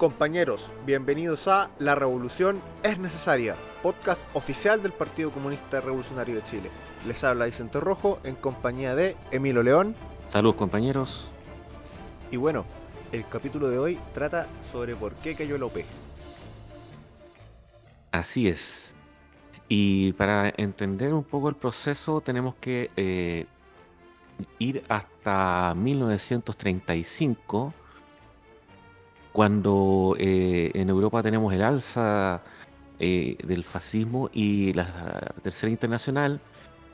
Compañeros, bienvenidos a La Revolución es Necesaria, podcast oficial del Partido Comunista Revolucionario de Chile. Les habla Vicente Rojo en compañía de Emilio León. Saludos compañeros. Y bueno, el capítulo de hoy trata sobre por qué cayó OP. Así es. Y para entender un poco el proceso tenemos que eh, ir hasta 1935 cuando eh, en Europa tenemos el alza eh, del fascismo y la Tercera Internacional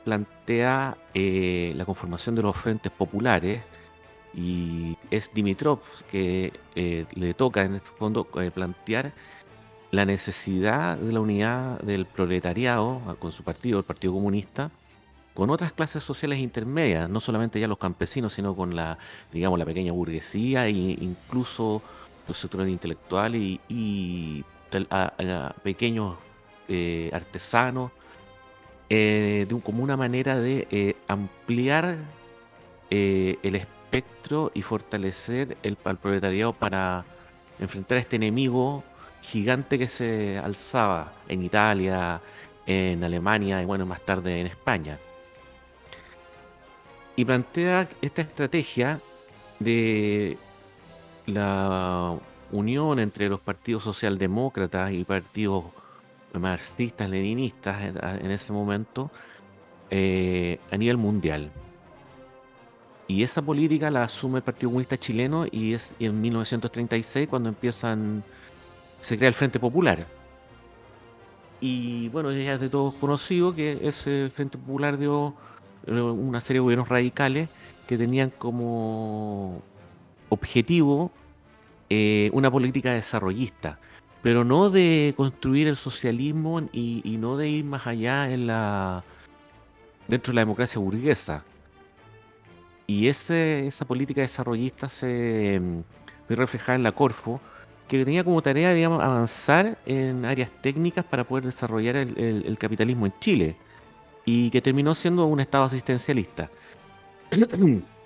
plantea eh, la conformación de los frentes populares y es Dimitrov que le toca en este fondo plantear la necesidad de la unidad del proletariado con su partido, el Partido Comunista, con otras clases sociales intermedias, no solamente ya los campesinos, sino con la, digamos, la pequeña burguesía e incluso sectores intelectuales y, a, pequeños eh, artesanos, eh, de como una manera de eh, ampliar el espectro y fortalecer el, proletariado para enfrentar a este enemigo gigante que se alzaba en Italia, en Alemania y bueno, más tarde en España. Y plantea esta estrategia de la unión entre los partidos socialdemócratas y partidos marxistas, leninistas en, ese momento eh, a nivel mundial. Y esa política la asume el Partido Comunista Chileno y es en 1936 cuando empiezan, se crea el Frente Popular. Y bueno, ya es de todos conocido que ese Frente Popular dio eh, una serie de gobiernos radicales que tenían como objetivo eh, una política desarrollista, pero no de construir el socialismo y, no de ir más allá en la dentro de la democracia burguesa. Y ese, esa política desarrollista se mm, ve reflejada en la Corfo, que tenía como tarea, digamos, avanzar en áreas técnicas para poder desarrollar el capitalismo en Chile, y que terminó siendo un Estado asistencialista.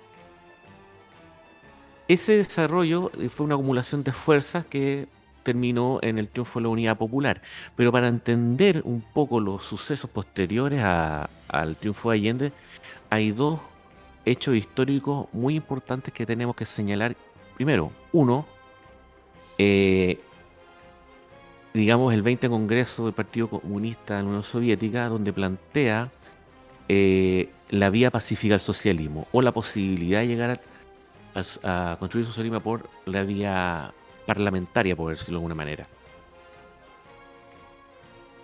Ese desarrollo eh, fue una acumulación de fuerzas que terminó en el triunfo de la unidad popular. Pero para entender un poco los sucesos posteriores al triunfo de Allende, hay dos hechos históricos muy importantes que tenemos que señalar. Primero, uno, eh, digamos, el 20 Congreso del Partido Comunista de la Unión Soviética, donde plantea eh, la vía pacífica al socialismo o la posibilidad de llegar a construir su socialismo por la vía parlamentaria, por decirlo de alguna manera.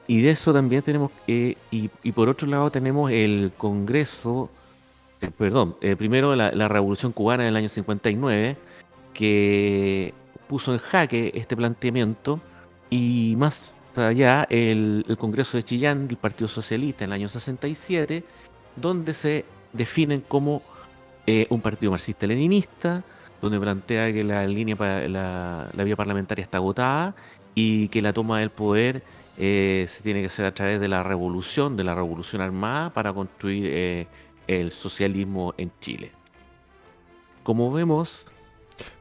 Y de eso también tenemos, y, por otro lado tenemos el Congreso, eh, perdón, eh, primero la, Revolución Cubana del año 59, que puso en jaque este planteamiento, y más allá el, el Congreso de Chillán del Partido Socialista en el año 67, donde se definen como eh, un partido marxista-leninista, donde plantea que la línea la, la, vía parlamentaria está agotada y que la toma del poder eh, se tiene que hacer a través de la revolución, de la revolución armada, para construir eh, el socialismo en Chile. Como vemos...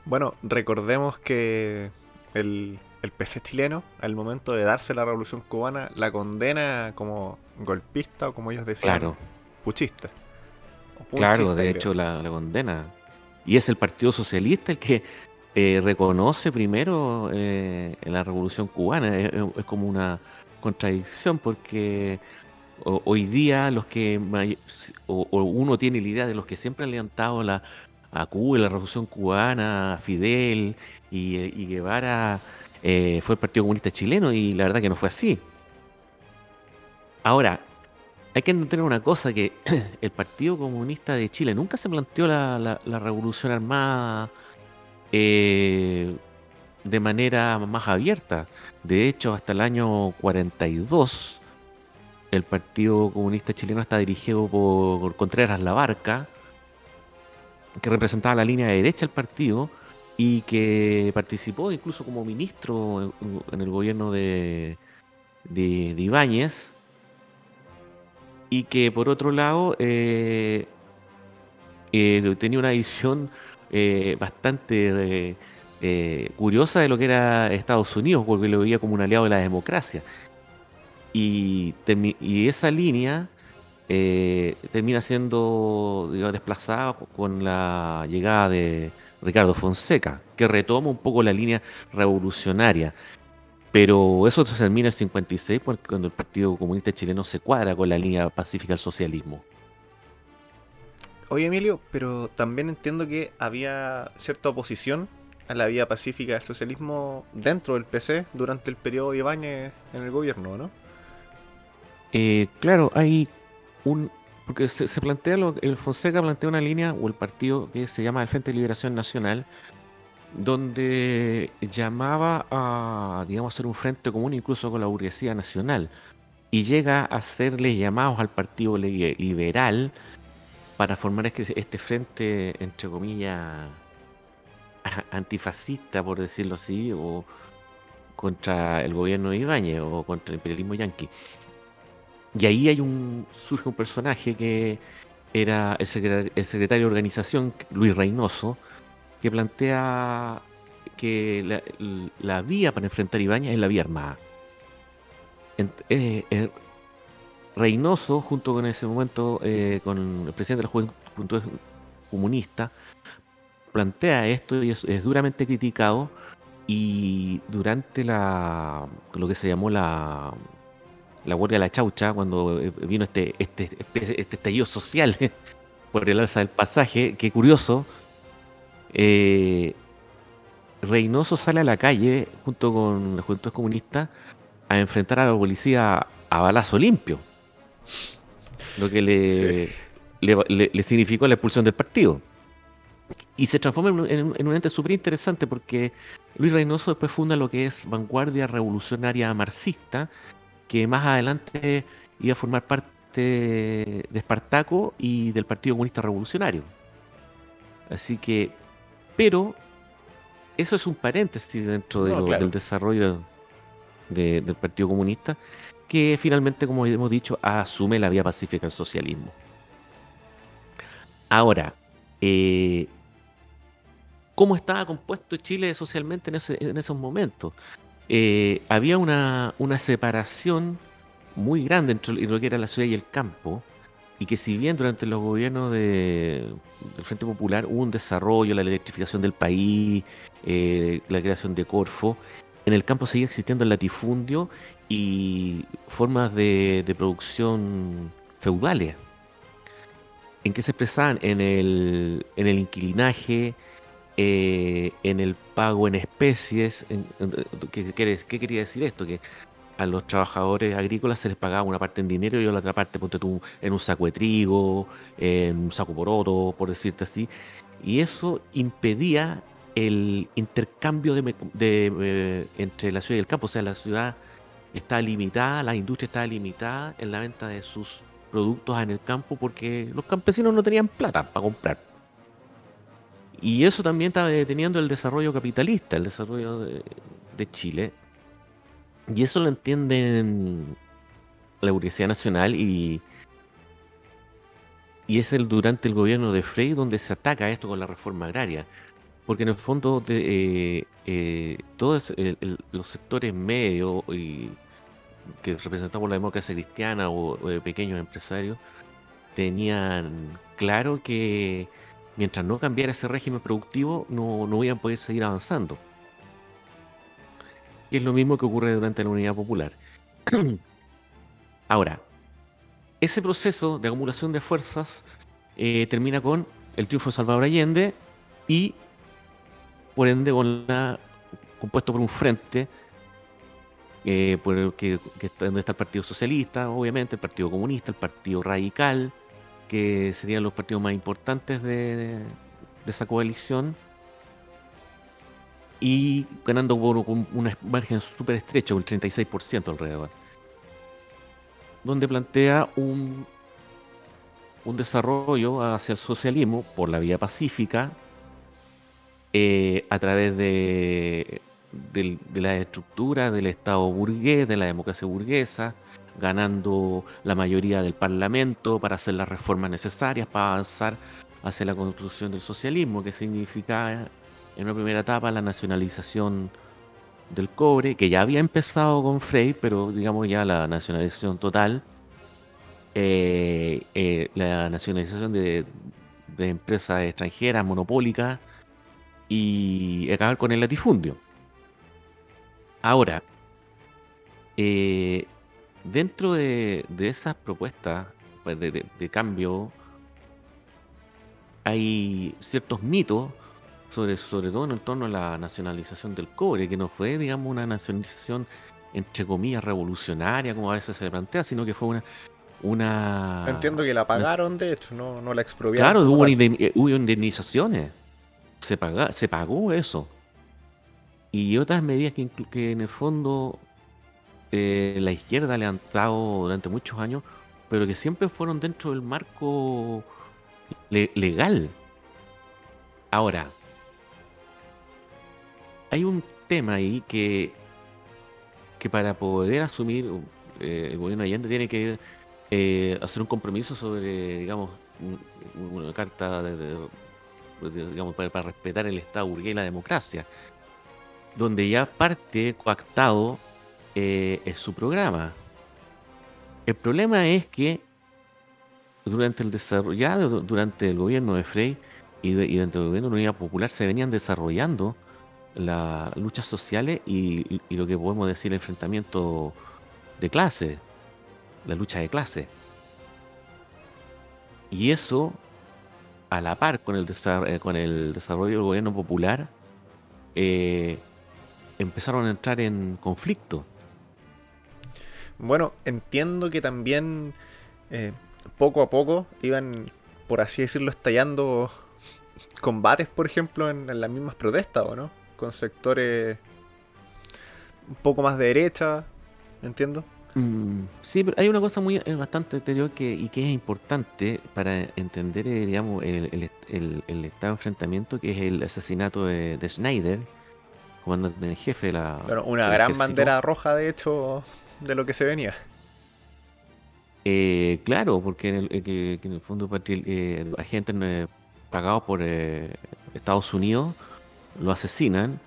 Bueno, recordemos que el, el PC chileno, al momento de darse la revolución cubana, la condena como golpista o como ellos decían, claro. puchista. Claro, de hecho la, condena. Y es el Partido Socialista el que eh, reconoce primero eh, la revolución cubana. Es, como una contradicción porque hoy día los que o, uno tiene la idea de los que siempre han levantado la, a Cuba, la revolución cubana, Fidel y, y Guevara eh, fue el Partido Comunista Chileno y la verdad que no fue así. Ahora, hay que entender una cosa, que el Partido Comunista de Chile nunca se planteó la, revolución armada eh, de manera más abierta. De hecho, hasta el año 42, el Partido Comunista Chileno está dirigido por Contreras Labarca, que representaba la línea de derecha del partido y que participó incluso como ministro en, el gobierno de, de, de Ibáñez y que por otro lado eh, eh, tenía una visión eh, bastante curiosa de lo que era Estados Unidos, porque lo veía como un aliado de la democracia. Y, esa línea termina siendo desplazada con la llegada de Ricardo Fonseca, que retoma un poco la línea revolucionaria. Pero eso se termina en el 56 cuando el Partido Comunista Chileno se cuadra con la línea pacífica del socialismo. Oye Emilio, pero también entiendo que había cierta oposición a la vía pacífica del socialismo dentro del PC durante el periodo de Ibáñez en el gobierno, ¿no? Eh, claro, hay un... Porque se, plantea, lo, el Fonseca plantea una línea, o el partido que se llama el Frente de Liberación Nacional, donde llamaba a, digamos, hacer un frente común incluso con la burguesía nacional, y llega a hacerle llamados al Partido Liberal para formar este, este frente, entre comillas, antifascista, por decirlo así, o contra el gobierno de Ibáñez o contra el imperialismo yanqui. Y ahí hay un, surge un personaje que era el secretario, de organización, Luis Reynoso, que plantea que la, vía para enfrentar a Ibáñez es la vía armada. Eh, Reynoso, junto con ese momento, eh, con el presidente de la Juventud Comunista, plantea esto y es, duramente criticado. Y durante la lo que se llamó la, la huelga de la chaucha, cuando eh, vino este, este, este, estallido social por el alza del pasaje, qué curioso, eh, Reynoso sale a la calle junto con la Juventud Comunista a enfrentar a la policía a balazo limpio lo que le, le, significó la expulsión del partido. Y se transforma en, un ente súper interesante porque Luis Reynoso después funda lo que es Vanguardia Revolucionaria Marxista, que más adelante iba a formar parte de Espartaco y del Partido Comunista Revolucionario. Así que, pero eso es un paréntesis dentro del desarrollo del Partido Comunista que finalmente, como hemos dicho, asume la vía pacífica del socialismo. Ahora, eh, ¿cómo estaba compuesto Chile socialmente en, esos momentos? Eh, había una, separación muy grande entre lo que era la ciudad y el campo, y que si bien durante los gobiernos del Frente Popular hubo un desarrollo, la electrificación del país, eh, la creación de Corfo, en el campo seguía existiendo el latifundio y formas de, producción feudales, en que se expresaban en el, en el inquilinaje, eh, en el pago en especies. ¿qué, quería decir esto? Que a los trabajadores agrícolas se les pagaba una parte en dinero y la otra parte ponte tú, en un saco de trigo, en un saco poroto, por decirte así. Y eso impedía el intercambio eh, entre la ciudad y el campo. O sea, la ciudad está limitada, la industria está limitada en la venta de sus productos en el campo porque los campesinos no tenían plata para comprar. Y eso también estaba deteniendo el desarrollo capitalista, el desarrollo de, Chile. Y eso lo entienden la burguesía nacional y, y es el durante el gobierno de Frey donde se ataca esto con la reforma agraria. Porque en el fondo eh, eh, todos los sectores medios que representamos la democracia cristiana o, de pequeños empresarios tenían claro que mientras no cambiara ese régimen productivo no, no iban a poder seguir avanzando. Y es lo mismo que ocurre durante la Unidad Popular. Ahora, ese proceso de acumulación de fuerzas eh, termina con el triunfo de Salvador Allende y por ende con la, compuesto por un frente eh, por el que, está, donde está el Partido Socialista, obviamente, el Partido Comunista, el Partido Radical, que serían los partidos más importantes de, esa coalición, y ganando por un margen súper estrecho, un 36% alrededor, donde plantea un, un desarrollo hacia el socialismo por la vía pacífica, eh, a través de, la estructura del Estado burgués, de la democracia burguesa, ganando la mayoría del Parlamento para hacer las reformas necesarias para avanzar hacia la construcción del socialismo, que significa en una primera etapa la nacionalización del cobre, que ya había empezado con Frey, pero digamos ya la nacionalización total, eh, eh, la nacionalización de, empresas extranjeras, monopólicas, y acabar con el latifundio. Ahora, eh, dentro de, esas propuestas pues, de cambio, hay ciertos mitos, sobre, sobre todo en torno a la nacionalización del cobre, que no fue, digamos, una nacionalización entre comillas revolucionaria, como a veces se le plantea, sino que fue una... una Entiendo que la una- pagaron, de hecho, no, no la expropiaron. claro, hubo, eh, hubo indemnizaciones, se, paga, se pagó eso. Y otras medidas que, que en el fondo eh, la izquierda le han dado durante muchos años, pero que siempre fueron dentro del marco le- legal. Ahora, hay un tema ahí que, que para poder asumir eh, el gobierno de Allende tiene que eh, hacer un compromiso sobre, digamos, un- una carta de, digamos, para, respetar el Estado burgués y la democracia, donde ya parte coactado eh, es su programa. El problema es que durante el desarrollo, ya du- durante el gobierno de Frey y, de- y durante el gobierno de la Unidad Popular se venían desarrollando las luchas sociales y, lo que podemos decir el enfrentamiento de clase, la lucha de clase. Y eso, a la par con el, eh, con el desarrollo del gobierno popular, eh, empezaron a entrar en conflicto. Bueno, entiendo que también eh, poco a poco iban, por así decirlo, estallando combates, por ejemplo, en, en las mismas protestas, ¿o no? Con sectores un poco más de derecha, entiendo. Mm, sí, pero hay una cosa muy eh, bastante anterior que, y que es importante para entender, eh, digamos, el, el el- el estado de enfrentamiento, que es el asesinato de, de Schneider, comandante en jefe de la, Bueno, una gran ejército. bandera roja, de hecho, de lo que se venía. Eh, claro, porque en el, eh, que, que en el fondo eh, agentes pagados por Estados Unidos lo asesinan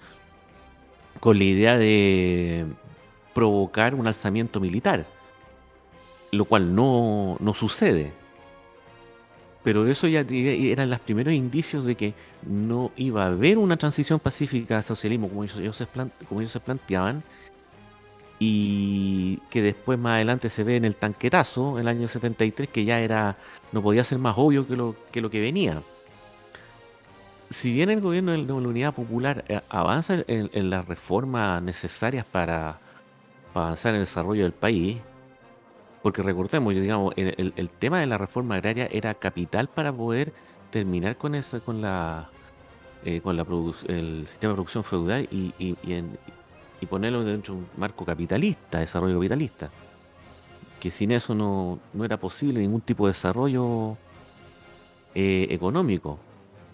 con la idea de provocar un alzamiento militar, lo cual no, no sucede. Pero eso ya eran los primeros indicios de que no iba a haber una transición pacífica al socialismo como ellos, se, como ellos se planteaban y que después más adelante se ve en el tanquetazo, el año 73, que ya era, no podía ser más obvio que lo que, lo que venía. Si bien el gobierno de la Unidad Popular eh, avanza en, las reformas necesarias para, avanzar en el desarrollo del país, porque recordemos, digamos, el, tema de la reforma agraria era capital para poder terminar con esa, con la, eh, con la el sistema de producción feudal y, y ponerlo dentro de un marco capitalista, desarrollo capitalista. Que sin eso no, no era posible ningún tipo de desarrollo eh, económico.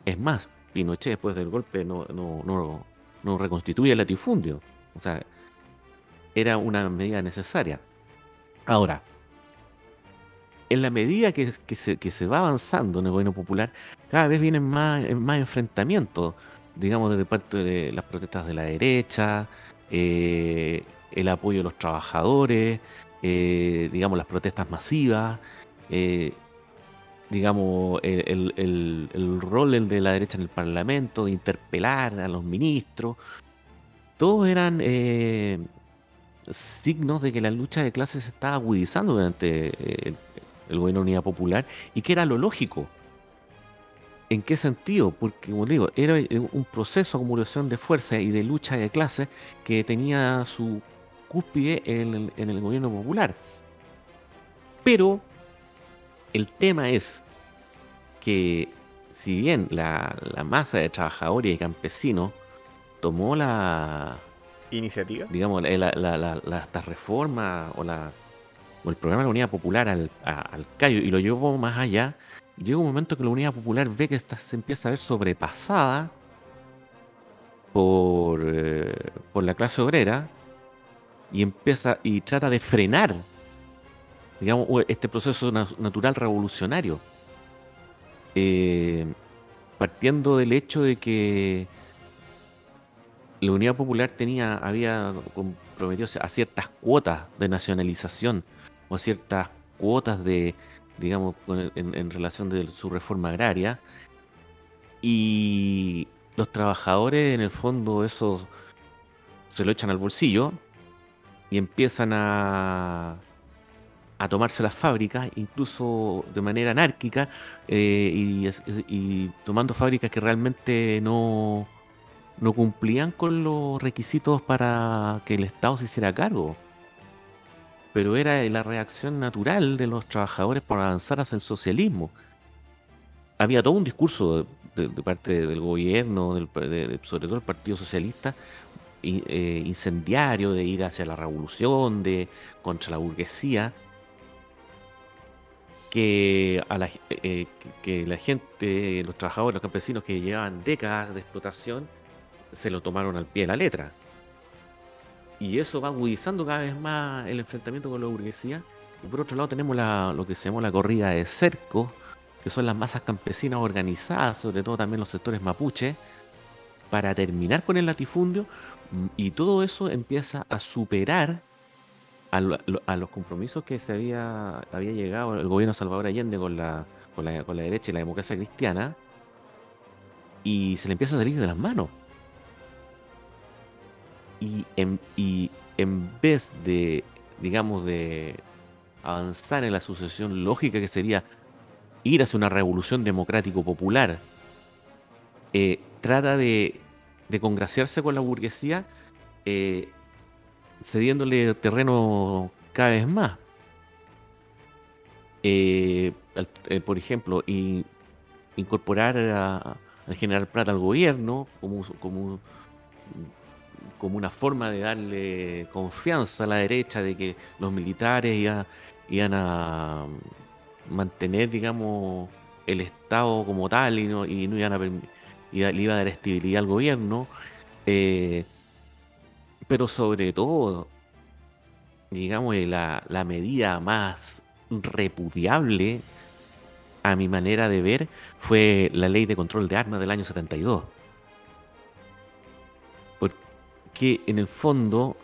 Es más, Pinochet después del golpe no, no, no, reconstituye el latifundio. O sea, era una medida necesaria. Ahora, en la medida que, que se, que se va avanzando en el gobierno popular, cada vez vienen más, más enfrentamientos, digamos, desde parte de las protestas de la derecha, eh, el apoyo de los trabajadores, eh, digamos, las protestas masivas, eh, digamos, el, el- el- rol de la derecha en el Parlamento, de interpelar a los ministros, todos eran eh, signos de que la lucha de clases se estaba agudizando durante eh, el, gobierno de Unidad Popular y que era lo lógico. ¿En qué sentido? Porque, como digo, era eh, un proceso de acumulación de fuerza y de lucha de clases que tenía su cúspide en en el gobierno popular. Pero el tema es que si bien la, la masa de trabajadores y campesinos tomó la, Iniciativa. digamos, la, la, esta reforma o, la, o el programa de la Unidad Popular al, a- al callo y lo llevó más allá, llega un momento que la Unidad Popular ve que esta se empieza a ver sobrepasada por, eh, por la clase obrera y empieza y trata de frenar, digamos, este proceso na- natural revolucionario. Eh, partiendo del hecho de que la Unidad Popular tenía, había comprometido a ciertas cuotas de nacionalización o a ciertas cuotas de, digamos, en, en relación de su reforma agraria. Y los trabajadores, en el fondo, eso se lo echan al bolsillo y empiezan a, a tomarse las fábricas, incluso de manera anárquica, eh, y, tomando fábricas que realmente no, no cumplían con los requisitos para que el Estado se hiciera cargo. Pero era la reacción natural de los trabajadores por avanzar hacia el socialismo. Había todo un discurso de, parte del gobierno, sobre todo el Partido Socialista, eh, incendiario de ir hacia la revolución, de contra la burguesía, que, a la, eh, que la gente, los trabajadores, los campesinos que llevaban décadas de explotación, se lo tomaron al pie de la letra. Y eso va agudizando cada vez más el enfrentamiento con la burguesía. Y por otro lado tenemos lo que se llama la corrida de cerco, que son las masas campesinas organizadas, sobre todo también los sectores mapuche, para terminar con el latifundio. Y todo eso empieza a superar a, los compromisos que se había, había llegado el gobierno de Salvador Allende con la, con la, con la derecha y la democracia cristiana, y se le empieza a salir de las manos. Y en, y en vez de, digamos, de avanzar en la sucesión lógica que sería ir hacia una revolución democrático-popular, eh, trata de, de congraciarse con la burguesía eh, cediéndole terreno cada vez más. Eh, eh, por ejemplo, incorporar al general Plata al gobierno como, como, como una forma de darle confianza a la derecha de que los militares iban, a mantener, digamos, el Estado como tal y no, y no iban a y le iba a dar estabilidad al gobierno. Eh, pero sobre todo, digamos, la, la medida más repudiable, a mi manera de ver, fue la ley de control de armas del año 72. Porque en el fondo,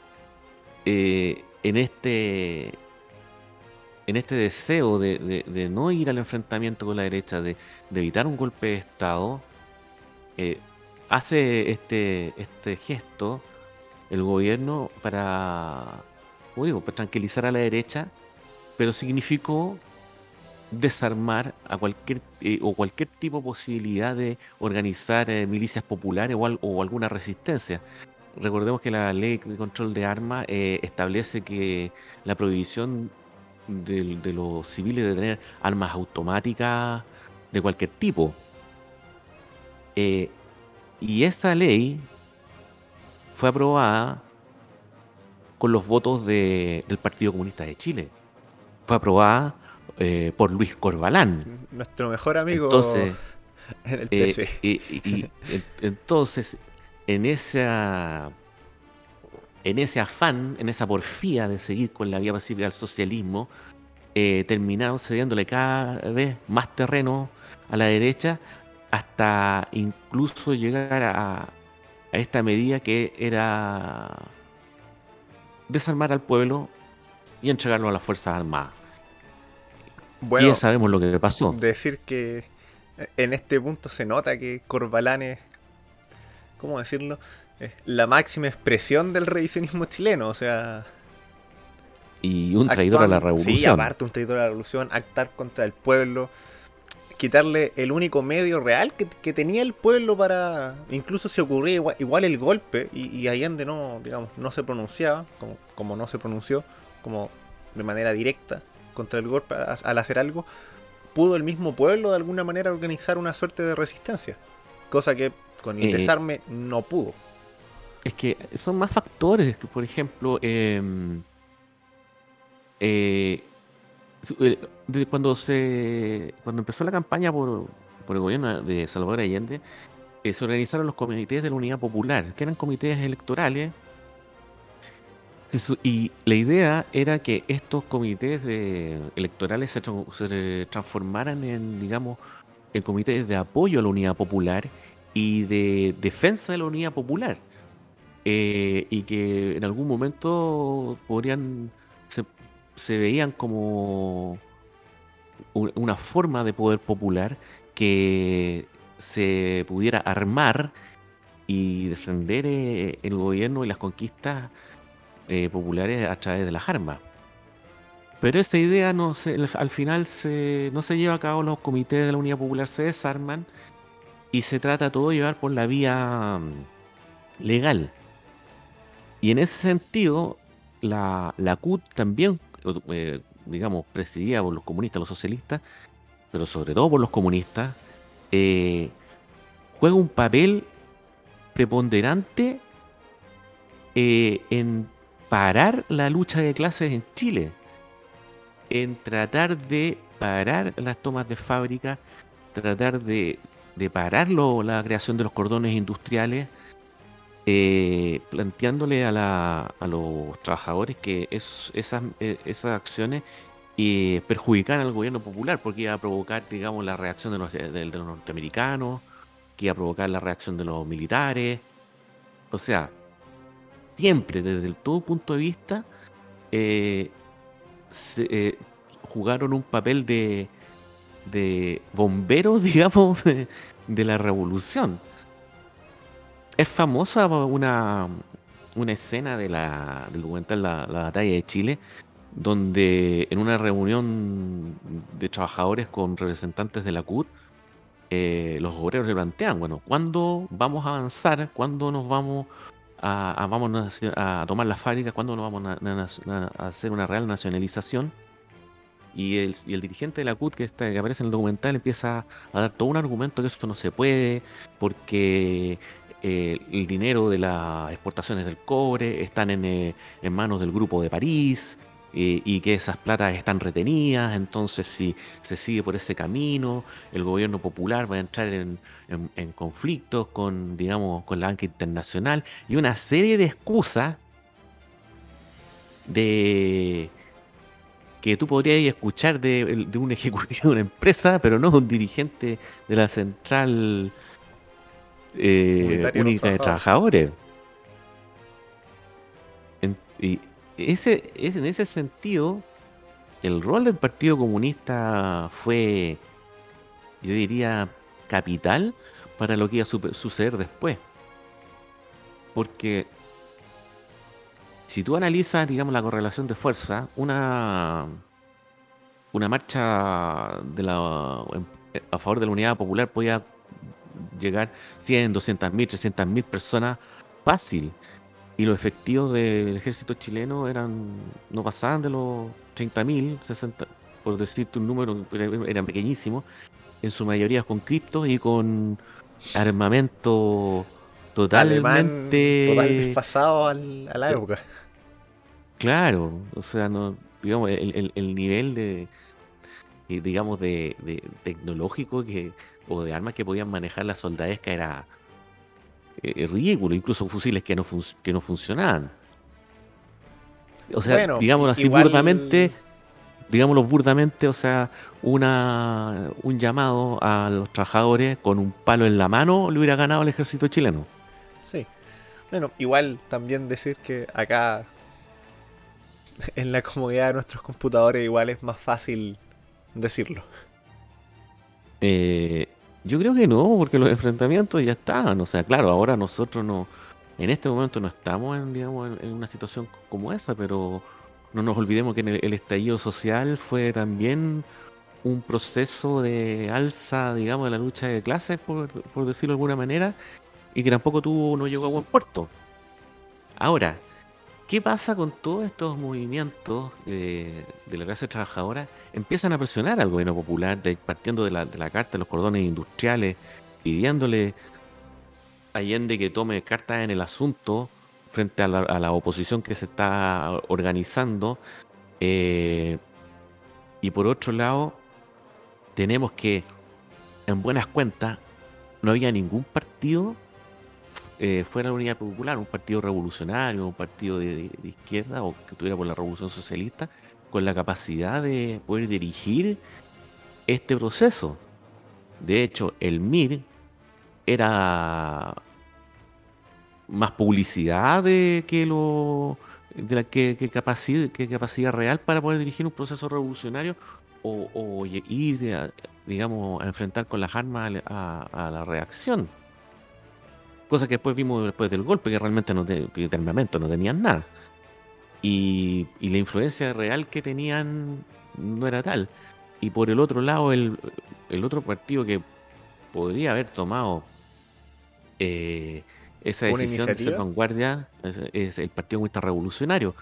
eh, en este en este deseo de, no ir al enfrentamiento con la derecha, de, evitar un golpe de Estado, eh, hace este, este gesto el gobierno para, digo, para tranquilizar a la derecha, pero significó desarmar a cualquier eh, o cualquier tipo de posibilidad de organizar eh, milicias populares o, alguna resistencia. Recordemos que la ley de control de armas eh, establece que la prohibición de, los civiles de tener armas automáticas de cualquier tipo. y esa ley fue aprobada con los votos del Partido Comunista de Chile. Fue aprobada eh, por Luis Corbalán. Nuestro mejor amigo entonces, en el PC. Eh, y, entonces, en esa en ese afán, en esa porfía de seguir con la vía pacífica del socialismo, eh, terminaron cediéndole cada vez más terreno a la derecha hasta incluso llegar a, a esta medida que era desarmar al pueblo y entregarlo a las Fuerzas Armadas. Bueno, y ya sabemos lo que pasó. Decir que en este punto se nota que Corbalán es, ¿cómo decirlo? Es la máxima expresión del revisionismo chileno, o sea... Y un traidor a la revolución. Sí, aparte un traidor a la revolución, actar contra el pueblo, quitarle el único medio real que, tenía el pueblo para. Incluso si ocurría igual, el golpe y, Allende no, digamos, no se pronunciaba, como, como no se pronunció, como de manera directa contra el golpe al hacer algo, pudo el mismo pueblo de alguna manera organizar una suerte de resistencia. Cosa que con el eh, desarme no pudo. Es que son más factores, que por ejemplo, em, eh, eh, cuando se cuando empezó la campaña por, el gobierno de Salvador Allende, eh, se organizaron los comités de la Unidad Popular, que eran comités electorales. Y la idea era que estos comités electorales se, transformaran en, digamos, en comités de apoyo a la Unidad Popular y de defensa de la Unidad Popular. eh, y que en algún momento podrían, se, veían como una forma de poder popular que se pudiera armar y defender eh, el gobierno y las conquistas eh, populares a través de las armas. Pero esa idea no se, al final se, no se lleva a cabo, los comités de la Unidad Popular se desarman y se trata todo de llevar por la vía mm, legal. Y en ese sentido, la, la CUT también, eh, digamos, presidida por los comunistas, los socialistas, pero sobre todo por los comunistas, eh, juega un papel preponderante eh, en parar la lucha de clases en Chile, en tratar de parar las tomas de fábrica, tratar de, parar la creación de los cordones industriales, eh, planteándole a, los trabajadores que esas, e, esas acciones perjudicar al gobierno popular porque iba a provocar, digamos, la reacción de los, de, los norteamericanos, que iba a provocar la reacción de los militares. O sea, siempre desde todo punto de vista eh, eh, jugaron un papel de, de bomberos, digamos, de, la revolución. Es famosa una, una escena de la, del documental la, la Batalla de Chile, donde en una reunión de trabajadores con representantes de la CUT, eh, los obreros le plantean, bueno, ¿cuándo vamos a avanzar? ¿Cuándo nos vamos a, vamos a, tomar las fábricas? ¿Cuándo nos vamos a, hacer una real nacionalización? Y el, y el, dirigente de la CUT que, está, que aparece en el documental empieza a dar todo un argumento que esto no se puede, porque eh, el dinero de las exportaciones del cobre están en, eh, en manos del grupo de París, y que esas platas están retenidas, entonces si se sigue por ese camino, el gobierno popular va a entrar en, conflictos con, digamos, con la banca internacional y una serie de excusas de que tú podrías escuchar de, un ejecutivo de una empresa, pero no de un dirigente de la central eh, única de trabajadores. y, ese, en ese sentido, el rol del Partido Comunista fue, yo diría, capital para lo que iba a suceder después. Porque si tú analizas, digamos, la correlación de fuerza, una, una marcha de la, a favor de la unidad popular podía llegar 100, 200 mil, 300 mil personas fácil. Y los efectivos del ejército chileno eran no pasaban de los 30.000, 60, por decirte un número, eran pequeñísimos, en su mayoría con criptos y con armamento totalmente total desfasado a la época. Claro, o sea, no, digamos, el, nivel de, digamos, de, tecnológico que, o de armas que podían manejar la soldadesca era eh, ridículo, incluso fusiles que no, que no funcionaban. O sea, digamos así burdamente, digámoslo burdamente, o sea, una, un llamado a los trabajadores con un palo en la mano le hubiera ganado el ejército chileno. Sí. Bueno, igual también decir que acá en la comodidad de nuestros computadores igual es más fácil decirlo. Eh, yo creo que no, porque los enfrentamientos ya estaban. O sea, claro, ahora nosotros no, en este momento no estamos en, digamos, en, una situación como esa, pero no nos olvidemos que el, estallido social fue también un proceso de alza, digamos, de la lucha de clases, por, por decirlo de alguna manera, y que tampoco tuvo, no llegó a buen puerto. Ahora, ¿qué pasa con todos estos movimientos de la clase trabajadora? empiezan a presionar al gobierno popular, partiendo de la, de la carta de los cordones industriales, pidiéndole a Allende que tome cartas en el asunto frente a la, oposición que se está organizando. Eh, y por otro lado, tenemos que, en buenas cuentas, no había ningún partido eh, fuera la Unidad Popular, un partido revolucionario, un partido de, izquierda o que tuviera por la Revolución Socialista, con la capacidad de poder dirigir este proceso. De hecho, el MIR era más publicidad de que lo de la que, capacidad, que capacidad real para poder dirigir un proceso revolucionario o, ir, digamos, a enfrentar con las armas a, la reacción. Cosa que después vimos después del golpe, que realmente no de, que armamento no tenían nada. Y, la influencia real que tenían no era tal. Y por el otro lado, el, otro partido que podría haber tomado eh, esa decisión de ser vanguardia es, el Partido Comunista Revolucionario,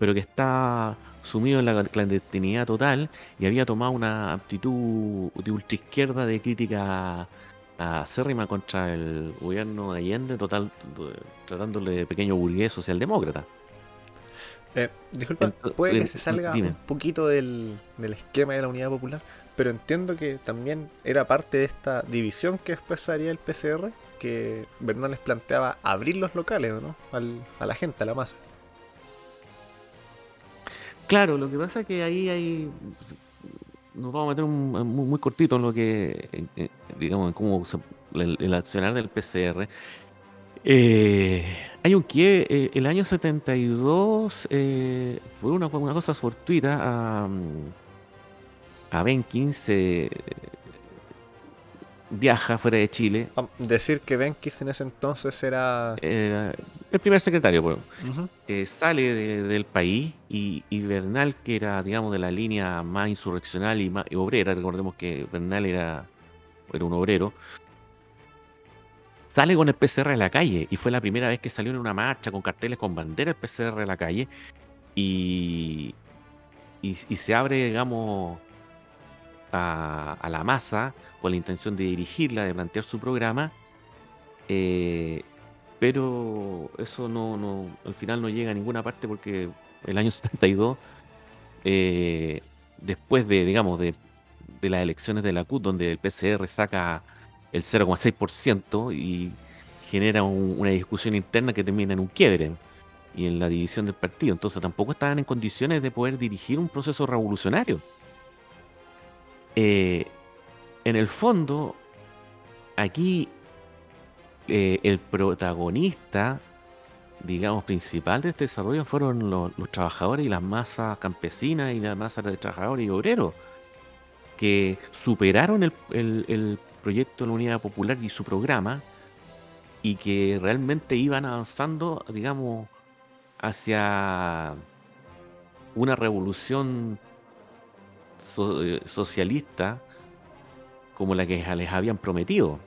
pero que está sumido en la clandestinidad total y había tomado una actitud de ultraizquierda de crítica acérrima contra el gobierno de Allende, total, tratándole de pequeño burgués socialdemócrata. Eh, disculpa, puede que se salga un poquito del, del esquema de la Unidad Popular, pero entiendo que también era parte de esta división que después haría el PCR que Bernal les planteaba abrir los locales, ¿no? a la gente, a la masa. Claro, lo que pasa es que ahí hay. Nos vamos a meter muy, cortito en lo que. digamos, en cómo el, accionar del PCR. Eh, hay un que eh, el año 72 eh, fue una, una cosa fortuita a, a Ben 15 viaja fuera de Chile. Decir que Benkis en ese entonces era... el primer secretario, pues. sale del país y, Bernal, que era, digamos, de la línea más insurreccional y, más, obrera, recordemos que Bernal era, era un obrero, sale con el PCR en la calle y fue la primera vez que salió en una marcha con carteles con bandera el PCR en la calle y, y se abre, digamos, a, la masa con la intención de dirigirla, de plantear su programa, eh, pero eso no, no, al final no llega a ninguna parte porque el año 72, eh, después de, digamos, de, las elecciones de la CUT, donde el PCR saca el 0,6% y genera una discusión interna que termina en un quiebre y en la división del partido. Entonces tampoco estaban en condiciones de poder dirigir un proceso revolucionario. Eh, en el fondo, aquí eh, el protagonista, digamos, principal de este desarrollo fueron los, trabajadores y las masas campesinas y las masas de trabajadores y obreros, que superaron el, proyecto de la Unidad Popular y su programa y que realmente iban avanzando, digamos, hacia una revolución eh, socialista como la que les habían prometido.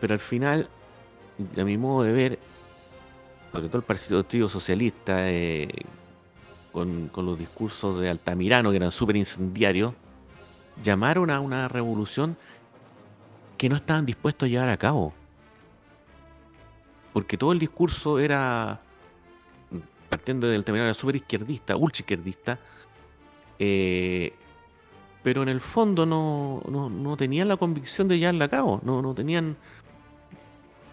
Pero al final, a mi modo de ver, sobre todo el Partido Socialista, eh, con, los discursos de Altamirano, que eran súper incendiarios, llamaron a una revolución que no estaban dispuestos a llevar a cabo. Porque todo el discurso era, partiendo del Altamirano, era súper izquierdista, ultra izquierdista, eh, pero en el fondo no, no, tenían la convicción de llevarla a cabo, no, no tenían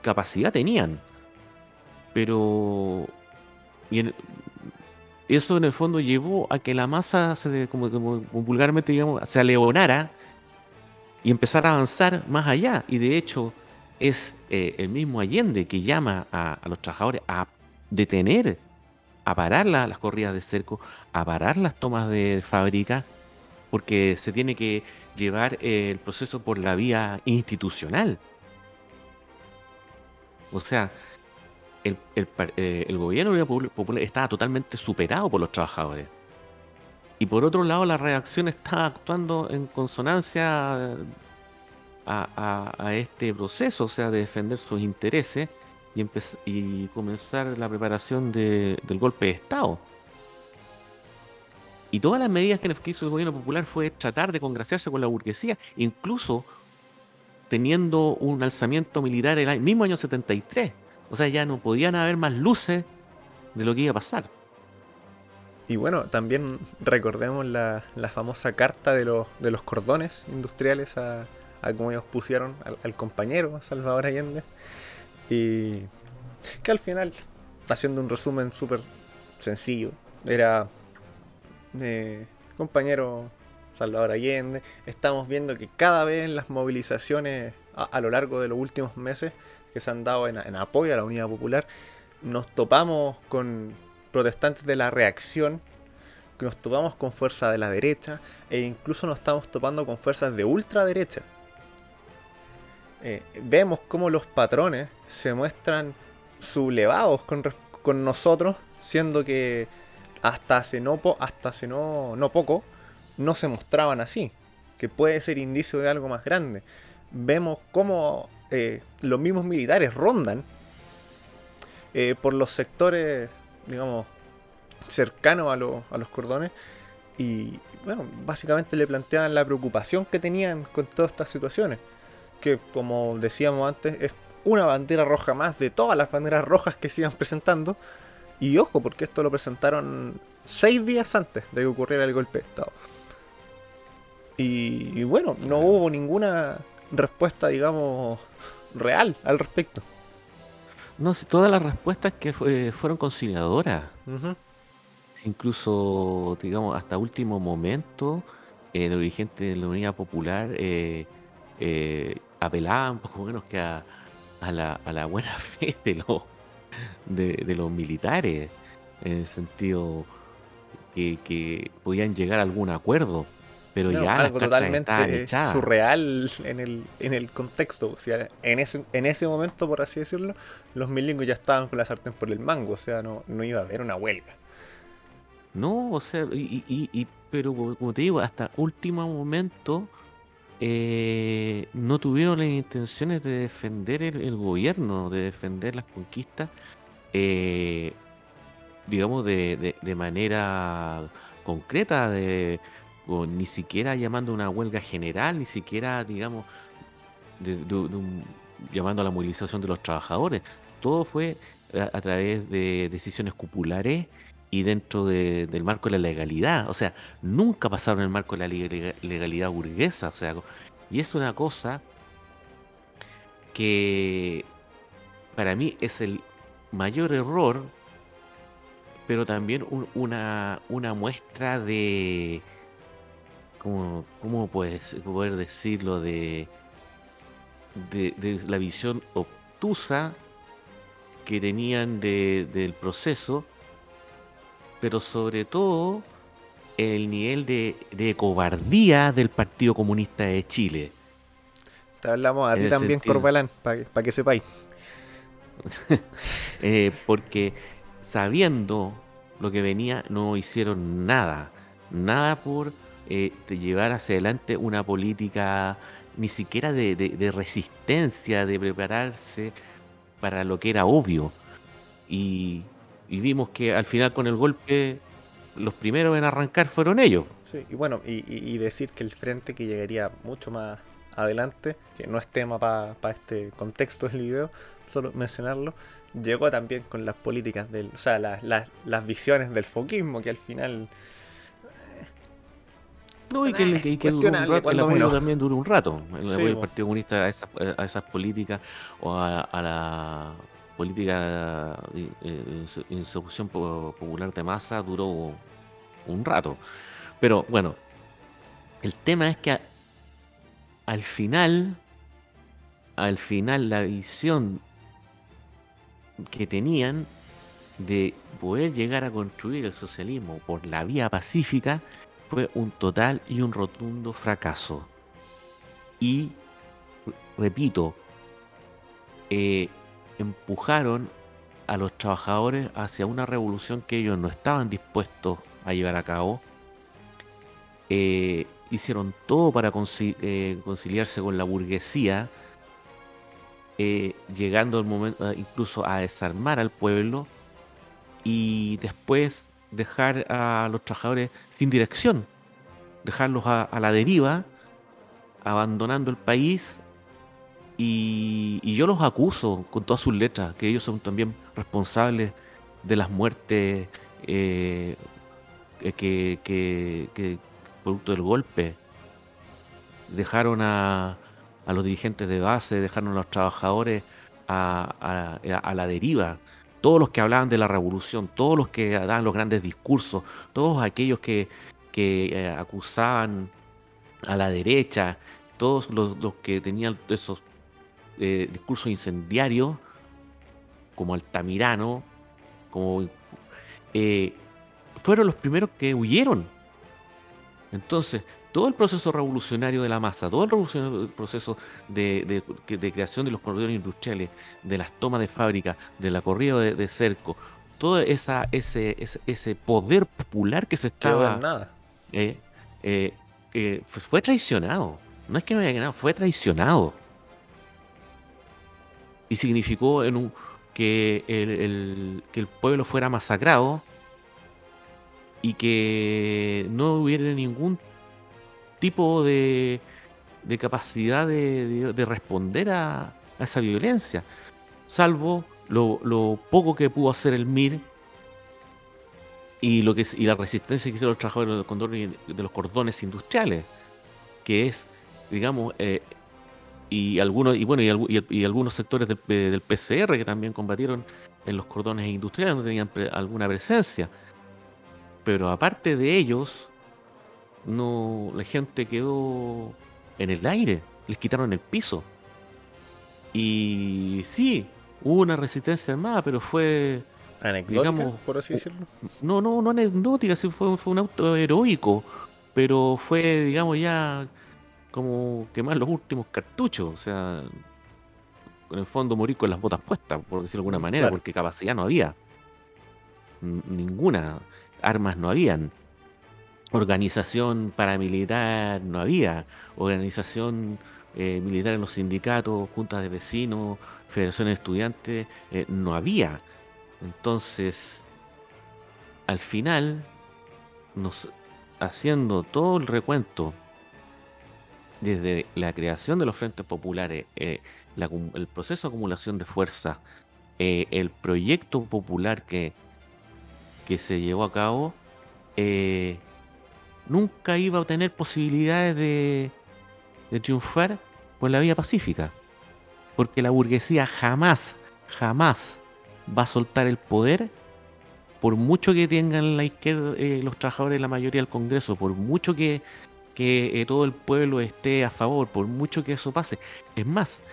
capacidad, tenían. Pero eso en el fondo llevó a que la masa, se, como, vulgarmente digamos, se aleonara y empezara a avanzar más allá. Y de hecho es eh, el mismo Allende que llama a los trabajadores a detener a parar las corridas de cerco, a parar las tomas de fábrica, porque se tiene que llevar el proceso por la vía institucional. O sea, el, el, eh, el gobierno popular estaba totalmente superado por los trabajadores. Y por otro lado, la reacción está actuando en consonancia a, a, este proceso, o sea, de defender sus intereses y, comenzar la preparación del golpe de Estado. Y todas las medidas que hizo el gobierno popular fue tratar de congraciarse con la burguesía, incluso teniendo un alzamiento militar el mismo año 73. O sea, ya no podían haber más luces de lo que iba a pasar. Y bueno, también recordemos la, famosa carta de los, de los cordones industriales a, a como ellos pusieron al, al compañero Salvador Allende. Y que al final, haciendo un resumen súper sencillo, era eh, compañero Salvador Allende. Estamos viendo que cada vez en las movilizaciones a, lo largo de los últimos meses que se han dado en, apoyo a la Unidad Popular, nos topamos con protestantes de la reacción, que nos topamos con fuerzas de la derecha e incluso nos estamos topando con fuerzas de ultraderecha. Eh, vemos cómo los patrones se muestran sublevados con, con nosotros, siendo que hasta hace no, hasta hace no, no poco no se mostraban así, que puede ser indicio de algo más grande. Vemos cómo eh, los mismos militares rondan eh, por los sectores, digamos, cercanos a, a los cordones y, bueno, básicamente le planteaban la preocupación que tenían con todas estas situaciones, que como decíamos antes, es una bandera roja más de todas las banderas rojas que se iban presentando. Y ojo, porque esto lo presentaron seis días antes de que ocurriera el golpe de Estado. Y, bueno, no hubo ninguna respuesta, digamos, real al respecto. No, sé, todas las respuestas que fueron conciliadoras. Incluso, digamos, hasta último momento, el eh, dirigente de la Unidad Popular eh, eh, apelaban poco menos que a, a la, a la buena fe de los, de, los militares, en el sentido que, que podían llegar a algún acuerdo, pero ya algo totalmente surreal en el, en el contexto. O sea, en ese, en ese momento, por así decirlo, los milingos ya estaban con la sartén por el mango, o sea, no, no iba a haber una huelga. No, o sea, y, y, y pero como te digo, hasta último momento eh, no tuvieron las intenciones de defender el, gobierno, de defender las conquistas, eh, digamos, de, manera concreta, de, ni siquiera llamando a una huelga general, ni siquiera, digamos, llamando a la movilización de los trabajadores. Todo fue a, través de decisiones cupulares y dentro del marco de la legalidad. O sea, nunca pasaron el marco de la legalidad burguesa. O sea, y es una cosa que para mí es el mayor error, pero también una, una muestra de, ¿cómo, cómo puedes poder decirlo? De, de, la visión obtusa que tenían de, del proceso pero sobre todo el nivel de, cobardía del Partido Comunista de Chile. Te hablamos a ti también, Corbalán, para que sepáis. Eh, porque sabiendo lo que venía, no hicieron nada. Nada por eh, llevar hacia adelante una política ni siquiera de, resistencia, de prepararse para lo que era obvio. Y y vimos que al final con el golpe los primeros en arrancar fueron ellos. Sí, y bueno, y, decir que el frente que llegaría mucho más adelante, que no es tema para este contexto del video, solo mencionarlo, llegó también con las políticas del, o sea, las visiones del foquismo, que al final... No, y que, el apoyo también duró un rato. El apoyo del Partido Comunista a esas, a esas políticas o a la política de eh, insurrección popular de masa duró un rato. Pero bueno, el tema es que al final, al final la visión que tenían de poder llegar a construir el socialismo por la vía pacífica fue un total y un rotundo fracaso. Y, repito, eh, empujaron a los trabajadores hacia una revolución que ellos no estaban dispuestos a llevar a cabo. Eh, hicieron todo para eh, conciliarse con la burguesía, eh, llegando el momento incluso a desarmar al pueblo y después dejar a los trabajadores sin dirección, dejarlos a la deriva, abandonando el país y, yo los acuso con todas sus letras, que ellos son también responsables de las muertes eh, que, que, producto del golpe. Dejaron a, a, los dirigentes de base, dejaron a los trabajadores a, a, la deriva. Todos los que hablaban de la revolución, todos los que daban los grandes discursos, todos aquellos que, que eh, acusaban a la derecha, todos los, los que tenían esos eh, discursos incendiarios, como Altamirano, como eh, fueron los primeros que huyeron. Entonces, todo el proceso revolucionario de la masa, todo el proceso de, creación de los corredores industriales, de las tomas de fábrica, de la corrida de, cerco, todo esa, ese, ese, poder popular que se estaba... Eh, eh, eh, fue traicionado. No es que no haya ganado, fue traicionado. Y significó que, el, pueblo fuera masacrado y que no hubiera ningún tipo de, capacidad de, responder a, esa violencia, salvo lo, poco que pudo hacer el MIR y, lo que, y la resistencia que hicieron los trabajadores de los cordones, de los cordones industriales, que es, digamos, eh, y algunos y bueno y, algunos sectores del, del, PCR que también combatieron en los cordones industriales no tenían alguna presencia pero aparte de ellos no la gente quedó en el aire, les quitaron el piso. Y sí, hubo una resistencia armada, pero fue anecdótica, por así decirlo. No, no, no anecdótica, sí fue, fue un auto heroico, pero fue, digamos, ya como quemar los últimos cartuchos, o sea, en el fondo morir con las botas puestas, por decirlo de alguna manera, porque capacidad no había. Ninguna. Armas no habían organización paramilitar no había, organización eh, militar en los sindicatos, juntas de vecinos, federaciones de estudiantes, eh, no había. Entonces, al final, nos, haciendo todo el recuento, desde la creación de los frentes populares, eh, el proceso de acumulación de fuerza, el proyecto popular que, que se llevó a cabo, nunca iba a tener posibilidades de, triunfar por la vía pacífica. Porque la burguesía jamás, jamás va a soltar el poder por mucho que tengan la izquierda, eh, los trabajadores, la mayoría del Congreso, por mucho que, que eh, todo el pueblo esté a favor, por mucho que eso pase. Es más,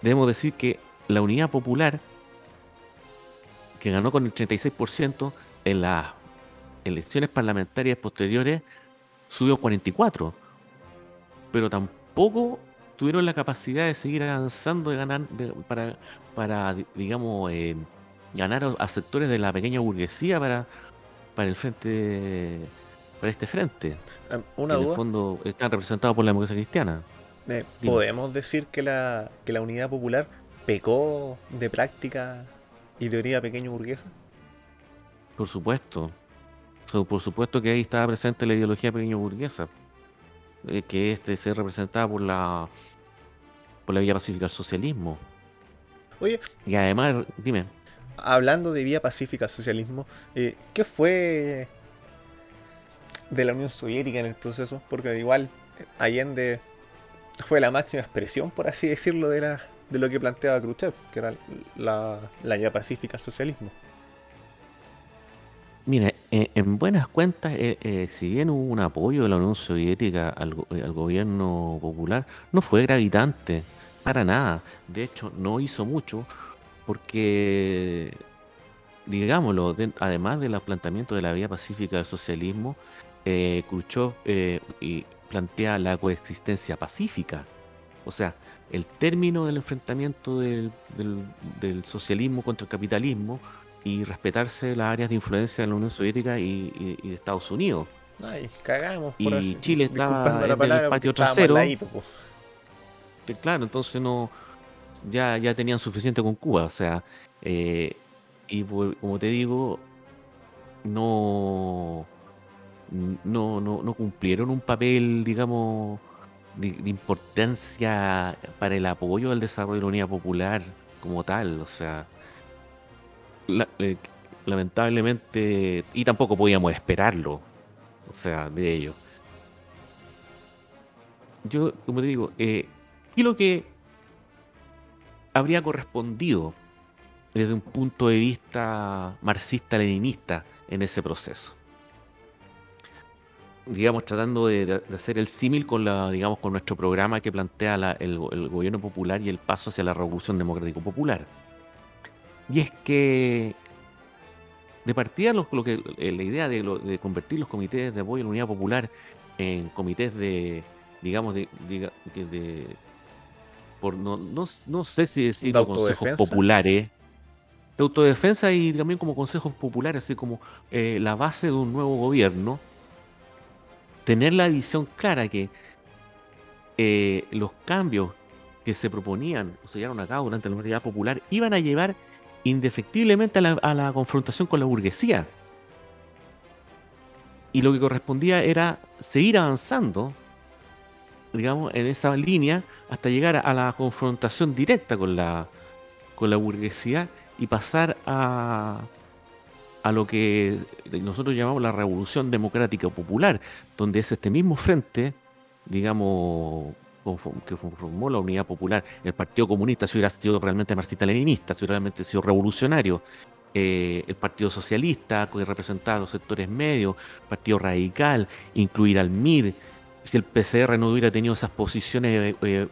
debemos decir que la Unidad Popular, que ganó con el 36% en la elecciones parlamentarias posteriores subió 44, pero tampoco tuvieron la capacidad de seguir avanzando de ganar para, para digamos eh, ganar a sectores de la pequeña burguesía para para el frente para este frente una en el fondo están representados por la democracia cristiana. Eh, podemos decir que la que la unidad popular pecó de práctica y teoría pequeño burguesa por supuesto. Por supuesto que ahí estaba presente la ideología pequeño burguesa, eh, que este se representaba por la por la vía pacífica del socialismo. Oye, y además, dime. Hablando de vía pacífica al socialismo, eh, ¿qué fue de la Unión Soviética en el proceso? Porque igual Allende fue la máxima expresión, por así decirlo, de, la, de lo que planteaba Khrushchev, que era la, la vía pacífica al socialismo. Mira, eh, en buenas cuentas, eh, eh, si bien hubo un apoyo de la Unión Soviética al, gobierno popular, no fue gravitante, para nada. De hecho, no hizo mucho porque, digámoslo, además del planteamiento de la vía pacífica del socialismo, eh, Khrushchev y plantea la coexistencia pacífica. O sea, el término del enfrentamiento del socialismo contra el capitalismo y respetarse las áreas de influencia de la Unión Soviética y, de Estados Unidos. Ay, cagamos. y Chile estaba en el patio trasero. Claro, entonces no ya, ya tenían suficiente con Cuba, o sea, eh, y como te digo, no, no, no, cumplieron un papel, digamos, de, importancia para el apoyo al desarrollo de la unidad popular como tal, o sea, eh, lamentablemente, y tampoco podíamos esperarlo, o sea, de ello. Yo, como te digo, eh, y lo que habría correspondido desde un punto de vista marxista-leninista en ese proceso. Digamos, tratando de, de hacer el símil con la, digamos, con nuestro programa que plantea la- el, el gobierno popular y el paso hacia la revolución democrático popular. Y es que de partida lo, lo que eh, la idea de, lo- de convertir los comités de apoyo a la unidad popular en comités de, digamos, de, por no, no, no sé si decirlo consejos populares, de autodefensa y también como consejos populares, así como eh, la base de un nuevo gobierno, tener la visión clara que eh, los cambios que se proponían o se llevaron a cabo durante la unidad popular iban a llevar indefectiblemente a la, a la confrontación con la burguesía. Y lo que correspondía era seguir avanzando, digamos, en esa línea hasta llegar a la confrontación directa con la, con la burguesía y pasar a, a lo que nosotros llamamos la revolución democrática popular, donde es este mismo frente, digamos, que formó la unidad popular, el Partido Comunista, si hubiera sido realmente marxista-leninista, si hubiera realmente sido revolucionario, eh, el Partido Socialista, que representaba a los sectores medios, Partido Radical, incluir al MIR, si el PCR no hubiera tenido esas posiciones eh,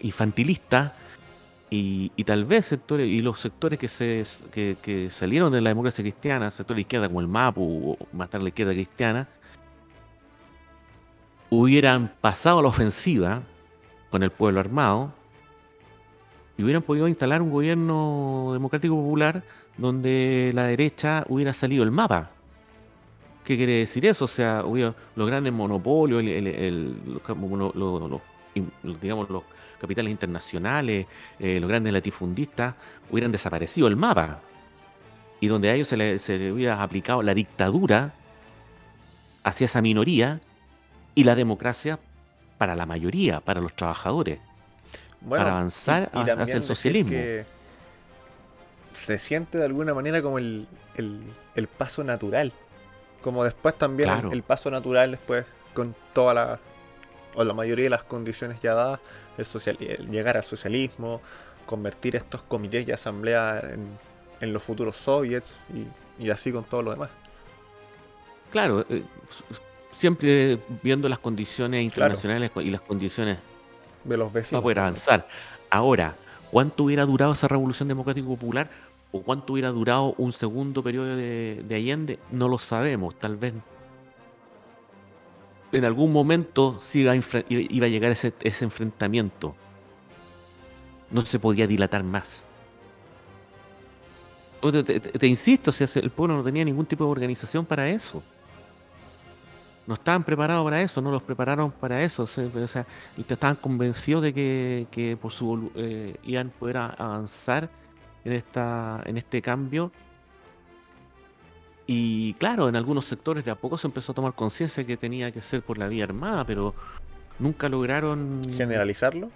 infantilistas, y, y tal vez sectores y los sectores que se que, salieron de la democracia cristiana, sectores de izquierda como el MAPU o más tarde la izquierda cristiana, hubieran pasado a la ofensiva con el pueblo armado y hubieran podido instalar un gobierno democrático popular donde la derecha hubiera salido el mapa. ¿Qué quiere decir eso? O sea, hubiera los grandes monopolios, el- el- el- los, cap- mono- lo- lo- in- los, digamos, los capitales internacionales, eh, los grandes latifundistas, hubieran desaparecido el mapa. Y donde a ellos se le, se le hubiera aplicado la dictadura hacia esa minoría y la democracia para la mayoría, para los trabajadores. Bueno, para avanzar y- y hacia el socialismo. se siente de alguna manera como el, el- el paso natural. Como después también el- el, paso natural, después con toda la. o la mayoría de las condiciones ya dadas, el social, el llegar al socialismo, convertir estos comités y asambleas en, en los futuros soviets y, y así con todo lo demás. Claro, eh, siempre viendo las condiciones internacionales y las condiciones De los para vecinos. poder también. avanzar. Ahora, ¿cuánto hubiera durado esa revolución democrática popular? ¿O cuánto hubiera durado un segundo periodo de, de Allende? No lo sabemos. Tal vez en algún momento sí iba a, llegar ese, enfrentamiento. No se podía dilatar más. Te, insisto, si el pueblo no tenía ningún tipo de organización para eso. No estaban preparados para eso, no los prepararon para eso. O sea, estaban convencidos de que, por su eh, iban a poder avanzar en esta en este cambio. Y claro, en algunos sectores de a poco se empezó a tomar conciencia que tenía que ser por la vía armada, pero nunca lograron Generalizarlo.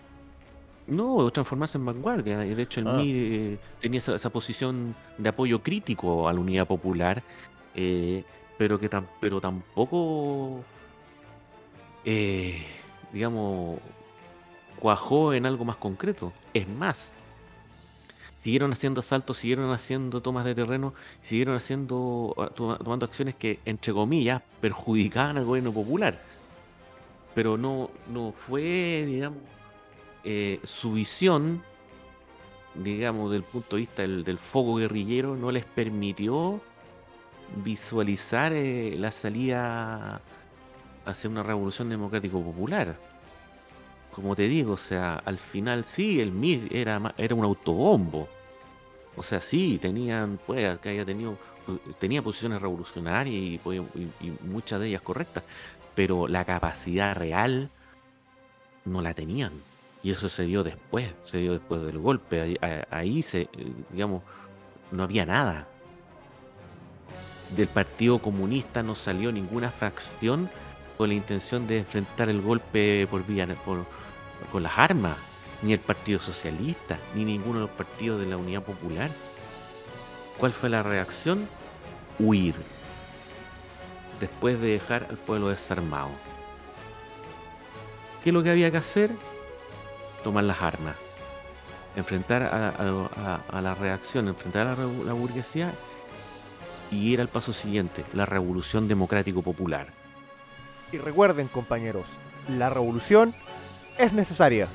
no transformarse en vanguardia. De hecho el Ah. MIR eh, tenía esa, esa posición de apoyo crítico a la unidad popular, eh, pero que tam- pero tampoco eh, digamos cuajó en algo más concreto. Es más, siguieron haciendo asaltos, siguieron haciendo tomas de terreno, siguieron haciendo ah, toma- tomando acciones que entre comillas perjudicaban al gobierno popular. Pero no, no fue, digamos, eh, su visión, digamos, del punto de vista del, del foco guerrillero, no les permitió visualizar eh, la salida hacia una revolución democrático popular. Como te digo, o sea, al final sí, el MIR era, era un autobombo. O sea, sí, tenían, puede que haya tenido, tenía posiciones revolucionarias y, pues, y- muchas de ellas correctas, pero la capacidad real no la tenían. Y eso se dio después, se dio después del golpe. Ahí, se, digamos, no había nada. Del Partido Comunista no salió ninguna fracción con la intención de enfrentar el golpe por vía con las armas, ni el Partido Socialista, ni ninguno de los partidos de la Unidad Popular. ¿Cuál fue la reacción? Huir. Después de dejar al pueblo desarmado. ¿Qué es lo que había que hacer? Tomar las armas. Enfrentar a, la reacción, enfrentar a la, la burguesía y ir al paso siguiente, la revolución democrático popular. Y recuerden compañeros, la revolución es necesaria.